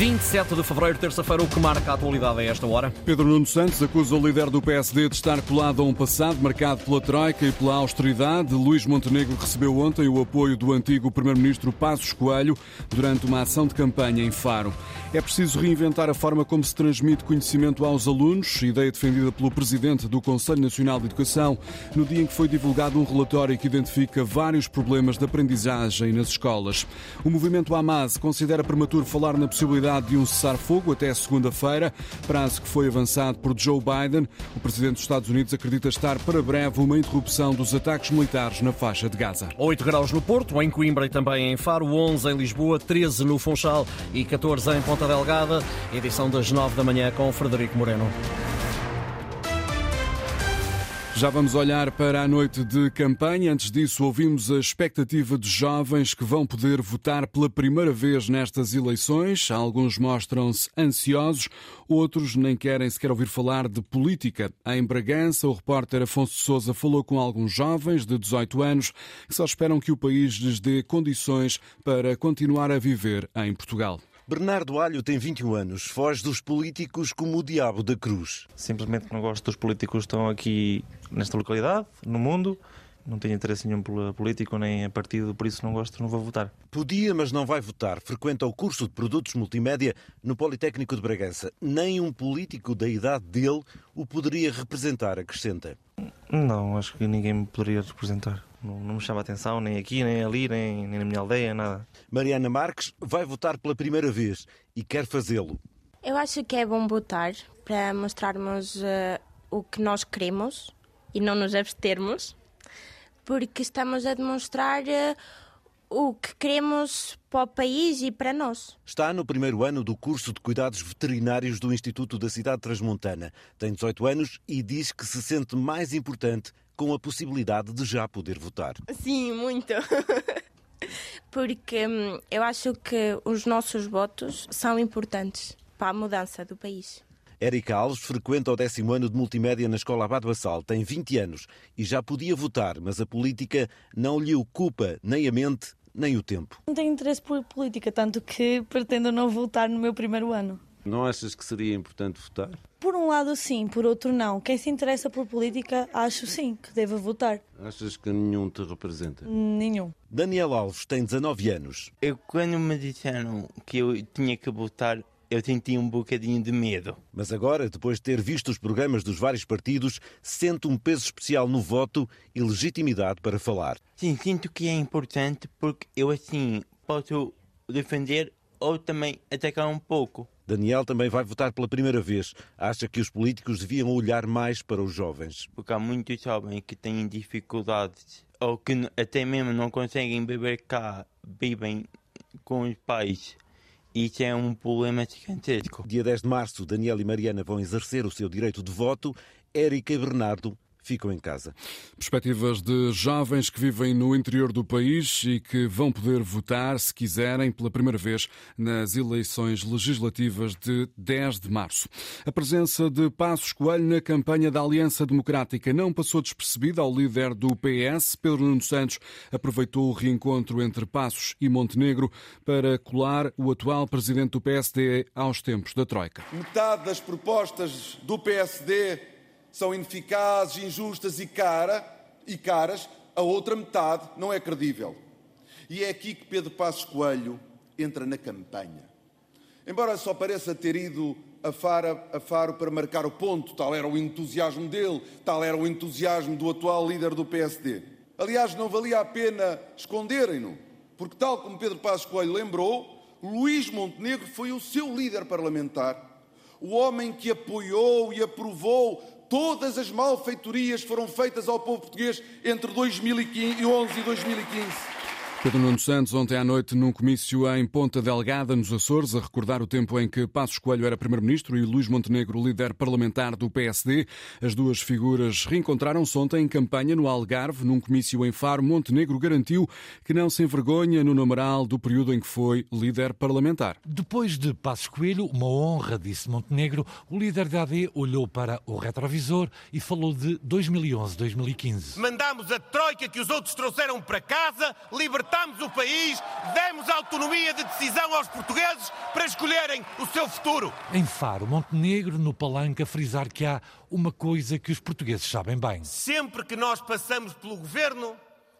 27 de fevereiro, terça-feira, o que marca a atualidade a esta hora? Pedro Nuno Santos acusa o líder do PSD de estar colado a um passado marcado pela troika e pela austeridade. Luís Montenegro recebeu ontem o apoio do antigo primeiro-ministro Passos Coelho durante uma ação de campanha em Faro. É preciso reinventar a forma como se transmite conhecimento aos alunos, ideia defendida pelo presidente do Conselho Nacional de Educação, no dia em que foi divulgado um relatório que identifica vários problemas de aprendizagem nas escolas. O movimento Hamas considera prematuro falar na possibilidade de um cessar-fogo até segunda-feira, prazo que foi avançado por Joe Biden. O presidente dos Estados Unidos acredita estar para breve uma interrupção dos ataques militares na faixa de Gaza. 8 graus no Porto, em Coimbra e também em Faro, 11 em Lisboa, 13 no Funchal e 14 em Ponta Delgada. Edição das 9 da manhã com Frederico Moreno. Já vamos olhar para a noite de campanha. Antes disso, ouvimos a expectativa de jovens que vão poder votar pela primeira vez nestas eleições. Alguns mostram-se ansiosos, outros nem querem sequer ouvir falar de política. Em Bragança, o repórter Afonso Souza falou com alguns jovens de 18 anos que só esperam que o país lhes dê condições para continuar a viver em Portugal. Bernardo Alho tem 21 anos, foge dos políticos como o diabo da cruz. Simplesmente não gosto dos políticos que estão aqui nesta localidade, no mundo. Não tenho interesse nenhum pela política nem a partido, por isso não gosto, não vou votar. Podia, mas não vai votar. Frequenta o curso de produtos multimédia no Politécnico de Bragança. Nem um político da idade dele o poderia representar, acrescenta. Não, acho que ninguém me poderia representar. Não, não me chama a atenção, nem aqui, nem ali, nem, nem na minha aldeia, nada. Mariana Marques vai votar pela primeira vez e quer fazê-lo. Eu acho que é bom votar para mostrarmos uh, o que nós queremos e não nos abstermos, porque estamos a demonstrar uh, o que queremos para o país e para nós. Está no primeiro ano do curso de cuidados veterinários do Instituto da Cidade Transmontana. Tem 18 anos e diz que se sente mais importante com a possibilidade de já poder votar. Sim, muito. Porque hum, eu acho que os nossos votos são importantes para a mudança do país. Érica Alves frequenta o décimo ano de multimédia na Escola Abado Assal. Tem 20 anos e já podia votar, mas a política não lhe ocupa nem a mente nem o tempo. Não tenho interesse por política, tanto que pretendo não votar no meu primeiro ano. Não achas que seria importante votar? Por um lado, sim, por outro, não. Quem se interessa por política, acho sim que deva votar. Achas que nenhum te representa? Nenhum. Daniel Alves tem 19 anos. Eu, quando me disseram que eu tinha que votar, eu senti um bocadinho de medo. Mas agora, depois de ter visto os programas dos vários partidos, sente um peso especial no voto e legitimidade para falar. Sim, sinto que é importante porque eu assim posso defender ou também atacar um pouco. Daniel também vai votar pela primeira vez. Acha que os políticos deviam olhar mais para os jovens. Porque há muitos jovens que têm dificuldades ou que até mesmo não conseguem beber cá, vivem com os pais. Isso é um problema gigantesco. Dia 10 de março, Daniel e Mariana vão exercer o seu direito de voto. Érica e Bernardo ficam em casa. Perspectivas de jovens que vivem no interior do país e que vão poder votar, se quiserem, pela primeira vez nas eleições legislativas de 10 de março. A presença de Passos Coelho na campanha da Aliança Democrática não passou despercebida ao líder do PS. Pedro Nuno Santos aproveitou o reencontro entre Passos e Montenegro para colar o atual presidente do PSD aos tempos da Troika. Metade das propostas do PSD são ineficazes, injustas e, cara, e caras, a outra metade não é credível. E é aqui que Pedro Passos Coelho entra na campanha. Embora só pareça ter ido a Faro, a Faro para marcar o ponto, tal era o entusiasmo dele, tal era o entusiasmo do atual líder do PSD. Aliás, não valia a pena esconderem-no, porque, tal como Pedro Passos Coelho lembrou, Luís Montenegro foi o seu líder parlamentar, o homem que apoiou e aprovou Todas as malfeitorias foram feitas ao povo português entre 2011 e 2015. Pedro Nuno Santos, ontem à noite, num comício em Ponta Delgada, nos Açores, a recordar o tempo em que Passos Coelho era Primeiro-Ministro e Luís Montenegro, líder parlamentar do PSD. As duas figuras reencontraram-se ontem em campanha no Algarve, num comício em Faro. Montenegro garantiu que não se envergonha no numeral do período em que foi líder parlamentar. Depois de Passos Coelho, uma honra, disse Montenegro, o líder da AD olhou para o retrovisor e falou de 2011-2015. Mandámos a troika que os outros trouxeram para casa, libertar libertámos o país, demos autonomia de decisão aos portugueses para escolherem o seu futuro. Em Faro, Montenegro, no Palanca, frisar que há uma coisa que os portugueses sabem bem. Sempre que nós passamos pelo governo,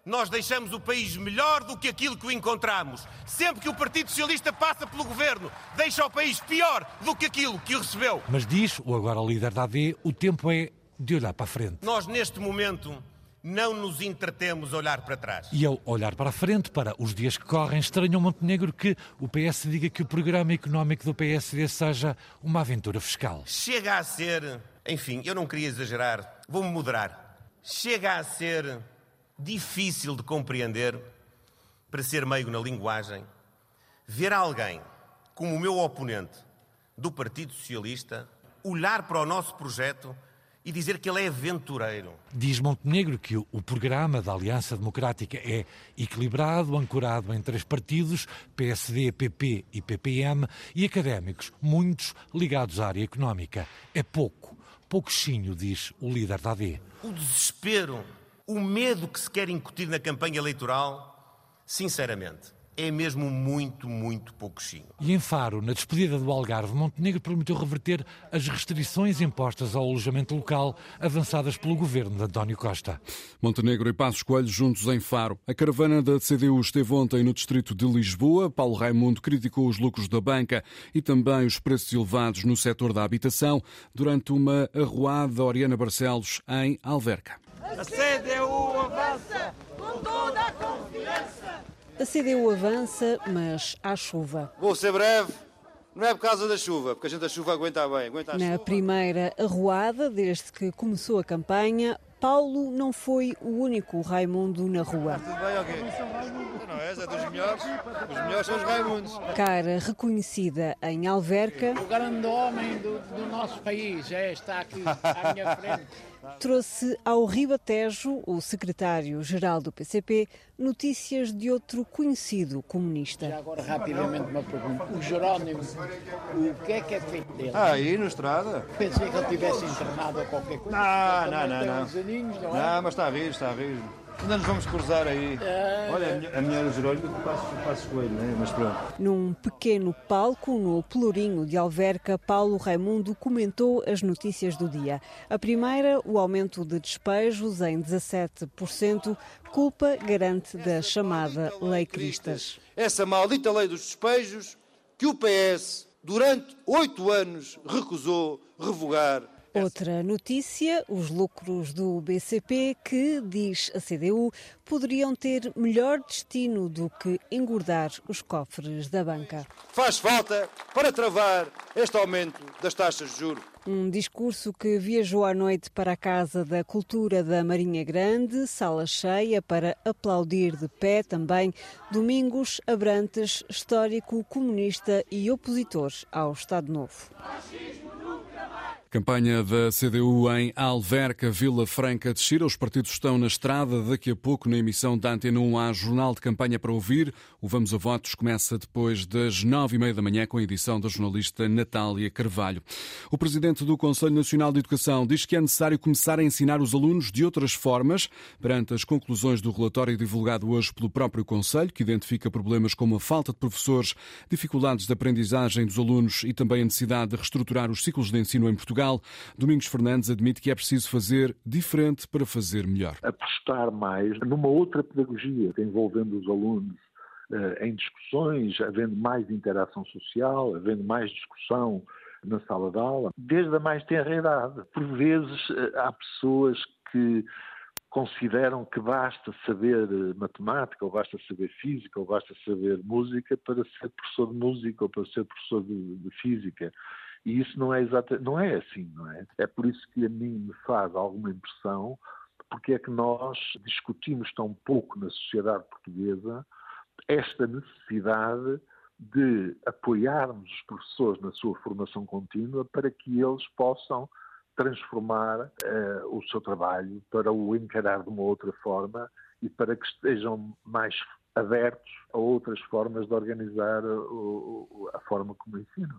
nós deixamos o país melhor do que aquilo que o encontramos. Sempre que o Partido Socialista passa pelo governo, deixa o país pior do que aquilo que o recebeu. Mas diz o agora líder da AD, o tempo é de olhar para a frente. Nós, neste momento, não nos entretemos a olhar para trás. E ao olhar para a frente, para os dias que correm, estranho ao Montenegro que o PS diga que o programa económico do PSD seja uma aventura fiscal. Chega a ser, enfim, eu não queria exagerar, vou-me moderar. Chega a ser difícil de compreender, para ser meio na linguagem, ver alguém como o meu oponente do Partido Socialista olhar para o nosso projeto e dizer que ele é aventureiro. Diz Montenegro que o programa da Aliança Democrática é equilibrado, ancorado em três partidos, PSD, PP e PPM, e académicos, muitos ligados à área económica. É pouco, pouquinho, diz o líder da AD. O desespero o medo que se quer incutir na campanha eleitoral, sinceramente, é mesmo muito, muito pouquinho. E em Faro, na despedida do Algarve, Montenegro prometeu reverter as restrições impostas ao alojamento local avançadas pelo governo de António Costa. Montenegro e Passos Coelho juntos em Faro. A caravana da CDU esteve ontem no distrito de Lisboa. Paulo Raimundo criticou os lucros da banca e também os preços elevados no setor da habitação durante uma arruada Oriana Barcelos em Alverca. A CDU avança com toda a confiança. A CDU avança, mas há chuva. Vou ser breve. Não é por causa da chuva, porque a gente a chuva aguenta bem. Aguenta Na chuva. primeira arruada, desde que começou a campanha, Paulo não foi o único Raimundo na rua. Tudo bem, ok? Não é dos melhores. Os melhores são os Raimundos. Cara reconhecida em Alverca. O grande homem do, do nosso país é, está aqui à minha frente. Trouxe ao Ribatejo, o secretário-geral do PCP, notícias de outro conhecido comunista. Já agora, rapidamente, uma pergunta. O Jerónimo, o que é que é feito dele? Ah, aí na estrada. Pensei que ele tivesse internado ou qualquer coisa. Não, não, não. Não. Aninhos, não, é? não, mas está a vir, está a vir. Ainda nos vamos cruzar aí. Olha, a minha era Jerónimo que passo, passo coelho, né? mas pronto. Num pequeno palco, no Pelourinho de Alverca, Paulo Raimundo comentou as notícias do dia. A primeira, o aumento de despejos em 17%, culpa garante da chamada Lei Cristas. Essa maldita lei dos despejos que o PS, durante oito anos, recusou revogar Outra notícia: os lucros do BCP, que, diz a CDU, poderiam ter melhor destino do que engordar os cofres da banca. Faz falta para travar este aumento das taxas de juros. Um discurso que viajou à noite para a Casa da Cultura da Marinha Grande, sala cheia para aplaudir de pé também Domingos Abrantes, histórico, comunista e opositor ao Estado Novo. Campanha da CDU em Alverca, Vila Franca de Xira. Os partidos estão na estrada. Daqui a pouco, na emissão da Antena 1, há jornal de campanha para ouvir. O Vamos a Votos começa depois das nove e meia da manhã com a edição da jornalista Natália Carvalho. O presidente do Conselho Nacional de Educação diz que é necessário começar a ensinar os alunos de outras formas perante as conclusões do relatório divulgado hoje pelo próprio Conselho, que identifica problemas como a falta de professores, dificuldades de aprendizagem dos alunos e também a necessidade de reestruturar os ciclos de ensino em Portugal. Domingos Fernandes admite que é preciso fazer diferente para fazer melhor. Apostar mais numa outra pedagogia, envolvendo os alunos eh, em discussões, havendo mais interação social, havendo mais discussão na sala de aula, desde a mais tenra idade. Por vezes eh, há pessoas que consideram que basta saber eh, matemática, ou basta saber física, ou basta saber música para ser professor de música ou para ser professor de, de física. E isso não é exatamente, não é assim, não é? É por isso que a mim me faz alguma impressão porque é que nós discutimos tão pouco na sociedade portuguesa esta necessidade de apoiarmos os professores na sua formação contínua para que eles possam transformar uh, o seu trabalho, para o encarar de uma outra forma e para que estejam mais abertos a outras formas de organizar a forma como ensinam.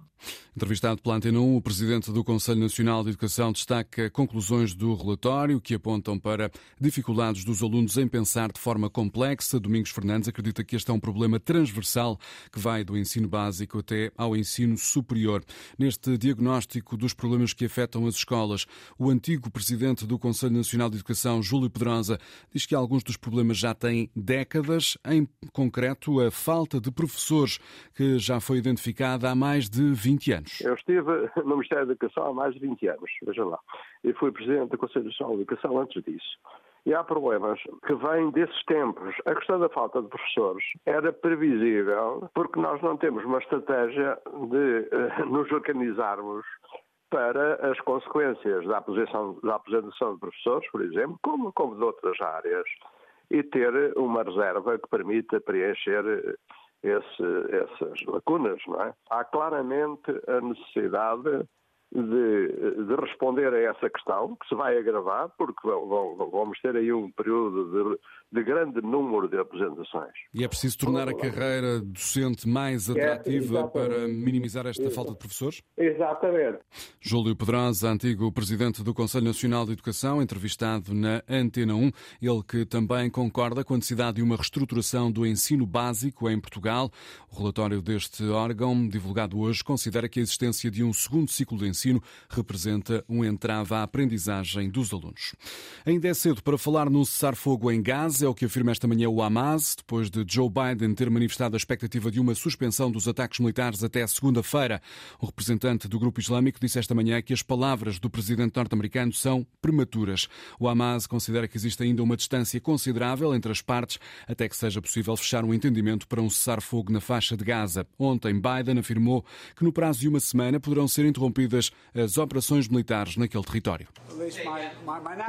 Entrevistado pela Antena 1, o presidente do Conselho Nacional de Educação destaca conclusões do relatório que apontam para dificuldades dos alunos em pensar de forma complexa. Domingos Fernandes acredita que este é um problema transversal que vai do ensino básico até ao ensino superior. Neste diagnóstico dos problemas que afetam as escolas, o antigo presidente do Conselho Nacional de Educação, Júlio Pedrosa, diz que alguns dos problemas já têm décadas, em concreto a falta de professores, que já foi identificada há mais de 20 anos. Eu estive no Ministério da Educação há mais de 20 anos, veja lá. E fui Presidente do Conselho Nacional de Educação antes disso. E há problemas que vêm desses tempos. A questão da falta de professores era previsível porque nós não temos uma estratégia de uh, nos organizarmos para as consequências da aposentação, da aposentação de professores, por exemplo, como, como de outras áreas, e ter uma reserva que permita preencher esse, essas lacunas, não é? Há claramente a necessidade de, de, responder a essa questão, que se vai agravar, porque vamos ter aí um período de, de grande número de apresentações. E é preciso tornar a carreira docente mais é, atrativa é, para minimizar esta falta de professores? Exatamente. Júlio Pedrosa, antigo presidente do Conselho Nacional de Educação, entrevistado na Antena 1, ele que também concorda com a necessidade de uma reestruturação do ensino básico em Portugal. O relatório deste órgão, divulgado hoje, considera que a existência de um segundo ciclo de ensino ensino representa um entrave à aprendizagem dos alunos. Ainda é cedo para falar no cessar-fogo em Gaza, é o que afirma esta manhã o Hamas, depois de Joe Biden ter manifestado a expectativa de uma suspensão dos ataques militares até segunda-feira. O representante do grupo islâmico disse esta manhã que as palavras do presidente norte-americano são prematuras. O Hamas considera que existe ainda uma distância considerável entre as partes até que seja possível fechar um entendimento para um cessar-fogo na faixa de Gaza. Ontem, Biden afirmou que no prazo de uma semana poderão ser interrompidas as operações militares naquele território.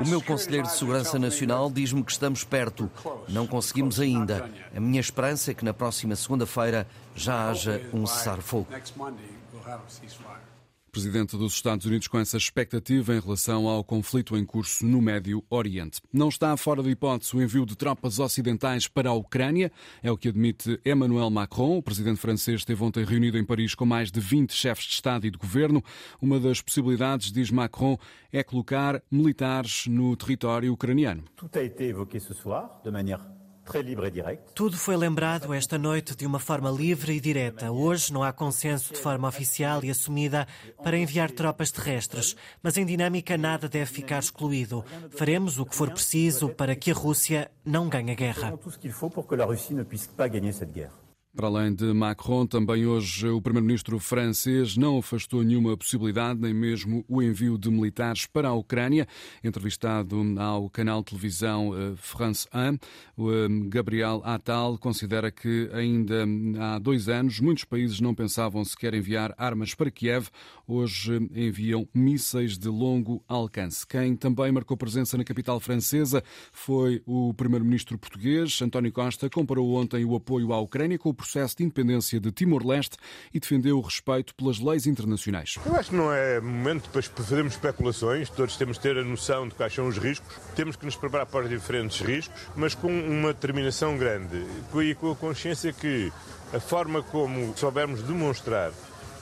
O meu conselheiro de Segurança Nacional diz-me que estamos perto. Não conseguimos ainda. A minha esperança é que na próxima segunda-feira já haja um cessar-fogo presidente dos Estados Unidos com essa expectativa em relação ao conflito em curso no Médio Oriente. Não está fora de hipótese o envio de tropas ocidentais para a Ucrânia, é o que admite Emmanuel Macron. O presidente francês esteve ontem reunido em Paris com mais de 20 chefes de Estado e de governo. Uma das possibilidades, diz Macron, é colocar militares no território ucraniano. Tudo a été évoqué ce soir de manière tudo foi lembrado esta noite de uma forma livre e direta. Hoje não há consenso de forma oficial e assumida para enviar tropas terrestres, mas em dinâmica nada deve ficar excluído. Faremos o que for preciso para que a Rússia não ganhe a guerra. Para além de Macron, também hoje o primeiro-ministro francês não afastou nenhuma possibilidade, nem mesmo o envio de militares para a Ucrânia. Entrevistado ao canal de televisão eh, France 1, eh, Gabriel Attal considera que ainda há dois anos muitos países não pensavam sequer enviar armas para Kiev. Hoje enviam mísseis de longo alcance. Quem também marcou presença na capital francesa foi o primeiro-ministro português, António Costa, comparou ontem o apoio à Ucrânia com o processo de independência de Timor-Leste e defendeu o respeito pelas leis internacionais. Eu acho que não é momento para fazermos especulações, todos temos de ter a noção de quais são os riscos, temos que nos preparar para os diferentes riscos, mas com uma determinação grande e com a consciência que a forma como soubermos demonstrar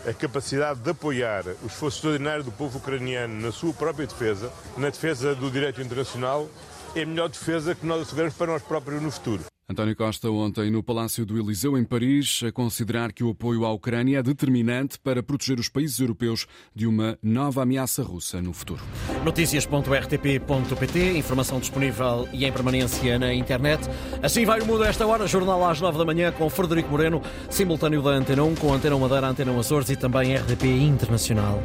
a capacidade de apoiar o esforço extraordinário do povo ucraniano na sua própria defesa, na defesa do direito internacional, é a melhor defesa que nós asseguramos para nós próprios no futuro. António Costa, ontem no Palácio do Eliseu, em Paris, a considerar que o apoio à Ucrânia é determinante para proteger os países europeus de uma nova ameaça russa no futuro. Notícias.rtp.pt, informação disponível e em permanência na internet. Assim vai o mundo a esta hora, jornal às nove da manhã com Frederico Moreno, simultâneo da Antena 1, com Antena Madeira, Antena Açores e também RTP Internacional.